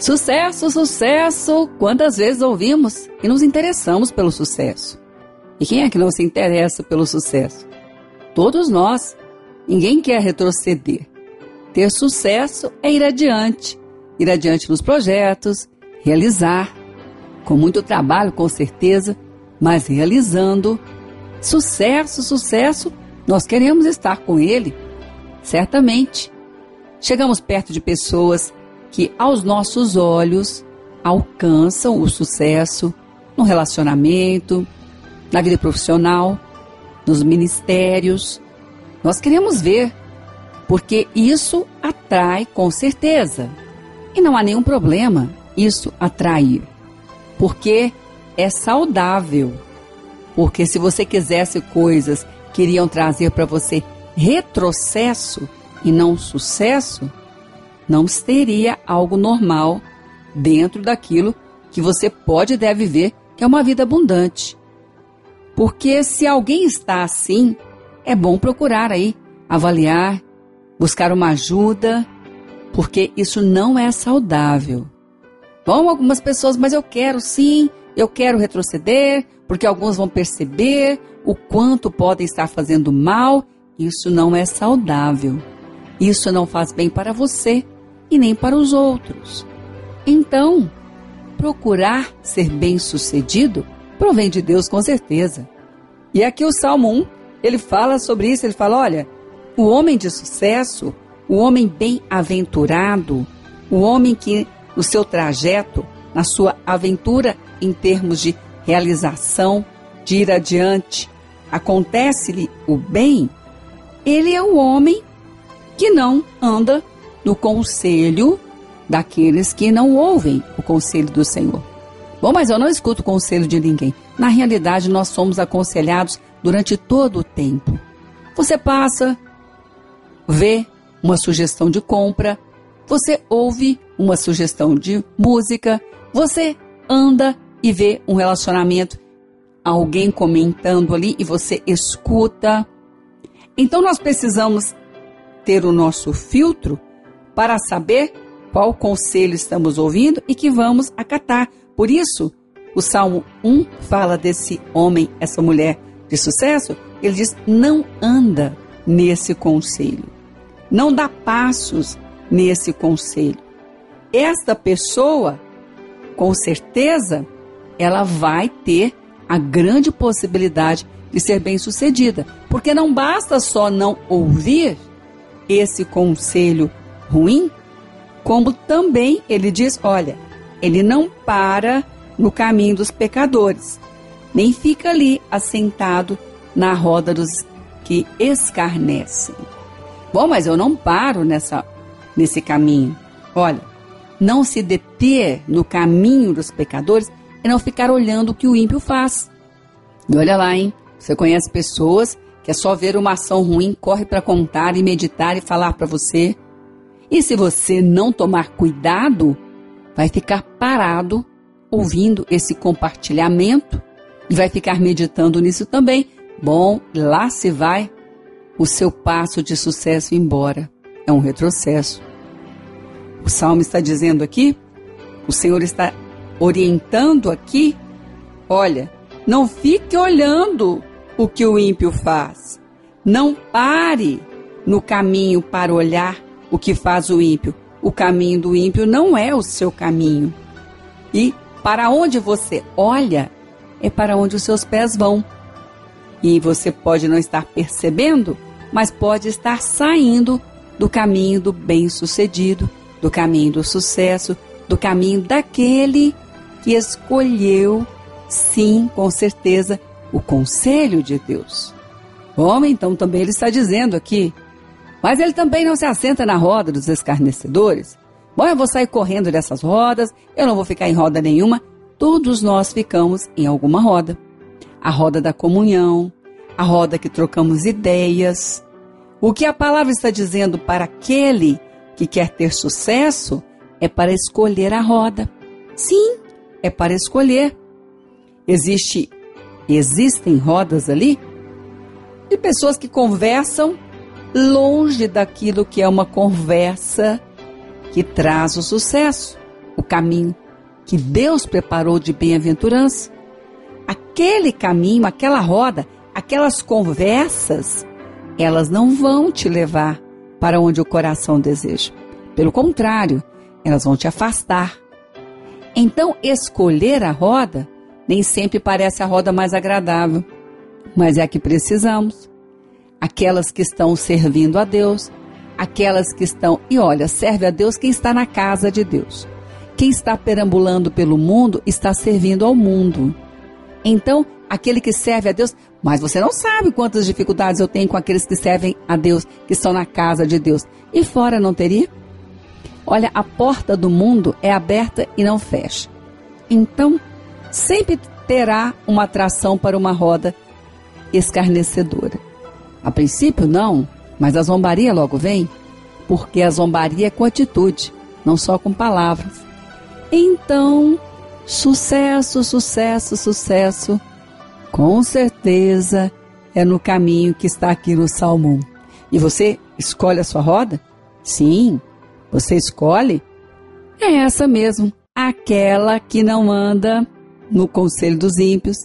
Sucesso, sucesso! Quantas vezes ouvimos e nos interessamos pelo sucesso? E quem é que não se interessa pelo sucesso? Todos nós. Ninguém quer retroceder. Ter sucesso é ir adiante. Ir adiante nos projetos, realizar. Com muito trabalho, com certeza, mas realizando. Sucesso, sucesso, nós queremos estar com ele. Certamente. Chegamos perto de pessoas que, aos nossos olhos, alcançam o sucesso no relacionamento, na vida profissional, nos ministérios. Nós queremos ver, porque isso atrai com certeza. E não há nenhum problema isso atrair, porque é saudável. Porque se você quisesse coisas que iriam trazer para você retrocesso e não sucesso, não seria algo normal dentro daquilo que você pode e deve ver que é uma vida abundante. Porque se alguém está assim, é bom procurar aí, avaliar, buscar uma ajuda, porque isso não é saudável. Bom, algumas pessoas, mas eu quero sim, eu quero retroceder, porque alguns vão perceber o quanto podem estar fazendo mal. Isso não é saudável. Isso não faz bem para você e nem para os outros. Então, procurar ser bem-sucedido provém de Deus com certeza. E aqui o Salmo 1, ele fala sobre isso, ele fala, olha, o homem de sucesso, o homem bem-aventurado, o homem que no seu trajeto, na sua aventura em termos de realização, de ir adiante, acontece-lhe o bem, ele é o homem que não anda no conselho daqueles que não ouvem o conselho do Senhor. Bom, mas eu não escuto o conselho de ninguém. Na realidade, nós somos aconselhados durante todo o tempo. Você passa, vê uma sugestão de compra, você ouve uma sugestão de música, você anda e vê um relacionamento, alguém comentando ali e você escuta. Então nós precisamos ter o nosso filtro para saber qual conselho estamos ouvindo e que vamos acatar. Por isso, o Salmo 1 fala desse homem, essa mulher de sucesso. Ele diz: não anda nesse conselho, não dá passos nesse conselho. Esta pessoa, com certeza, ela vai ter a grande possibilidade de ser bem-sucedida, porque não basta só não ouvir esse conselho ruim, como também ele diz: olha, ele não para no caminho dos pecadores, nem fica ali assentado na roda dos que escarnecem. Bom, mas eu não paro nessa, nesse caminho. Olha, não se deter no caminho dos pecadores e não ficar olhando o que o ímpio faz. E olha lá, hein? Você conhece pessoas que é só ver uma ação ruim, corre para contar e meditar e falar para você. E se você não tomar cuidado, vai ficar parado ouvindo esse compartilhamento e vai ficar meditando nisso também. Bom, lá se vai o seu passo de sucesso embora. É um retrocesso. O salmo está dizendo aqui, o Senhor está orientando aqui, olha, não fique olhando o que o ímpio faz. Não pare no caminho para olhar o que faz o ímpio. O caminho do ímpio não é o seu caminho. E para onde você olha é para onde os seus pés vão. E você pode não estar percebendo, mas pode estar saindo do caminho do bem-sucedido, do caminho do sucesso, do caminho daquele que escolheu, sim, com certeza, o conselho de Deus. Homem, então também ele está dizendo aqui, mas ele também não se assenta na roda dos escarnecedores. Bom, eu vou sair correndo dessas rodas, eu não vou ficar em roda nenhuma. Todos nós ficamos em alguma roda. A roda da comunhão, a roda que trocamos ideias. O que a palavra está dizendo para aquele que quer ter sucesso é para escolher a roda. Sim, é para escolher. Existe existem rodas ali de pessoas que conversam longe daquilo que é uma conversa que traz o sucesso, caminho que Deus preparou de bem-aventurança. Aquele caminho, aquela roda, aquelas conversas, elas não vão te levar para onde o coração deseja. Pelo contrário, elas vão te afastar. Então, escolher a roda nem sempre parece a roda mais agradável, mas é a que precisamos. Aquelas que estão servindo a Deus, aquelas que estão. E olha, serve a Deus quem está na casa de Deus. Quem está perambulando pelo mundo está servindo ao mundo. Então, aquele que serve a Deus, mas você não sabe quantas dificuldades eu tenho com aqueles que servem a Deus, que estão na casa de Deus. E fora não teria? Olha, a porta do mundo é aberta e não fecha. Então, sempre terá uma atração para uma roda escarnecedora. A princípio, não, mas a zombaria logo vem, porque a zombaria é com atitude, não só com palavras. Então, sucesso, sucesso, sucesso, com certeza é no caminho que está aqui no Salmo 1. E você escolhe a sua roda? Sim, você escolhe? É essa mesmo, aquela que não anda no conselho dos ímpios,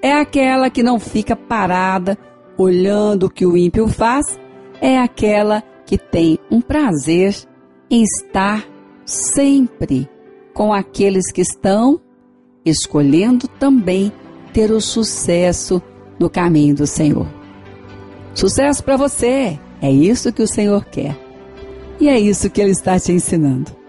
é aquela que não fica parada olhando o que o ímpio faz, é aquela que tem um prazer em estar sempre com aqueles que estão escolhendo também ter o sucesso no caminho do Senhor. Sucesso para você! É isso que o Senhor quer. E é isso que Ele está te ensinando.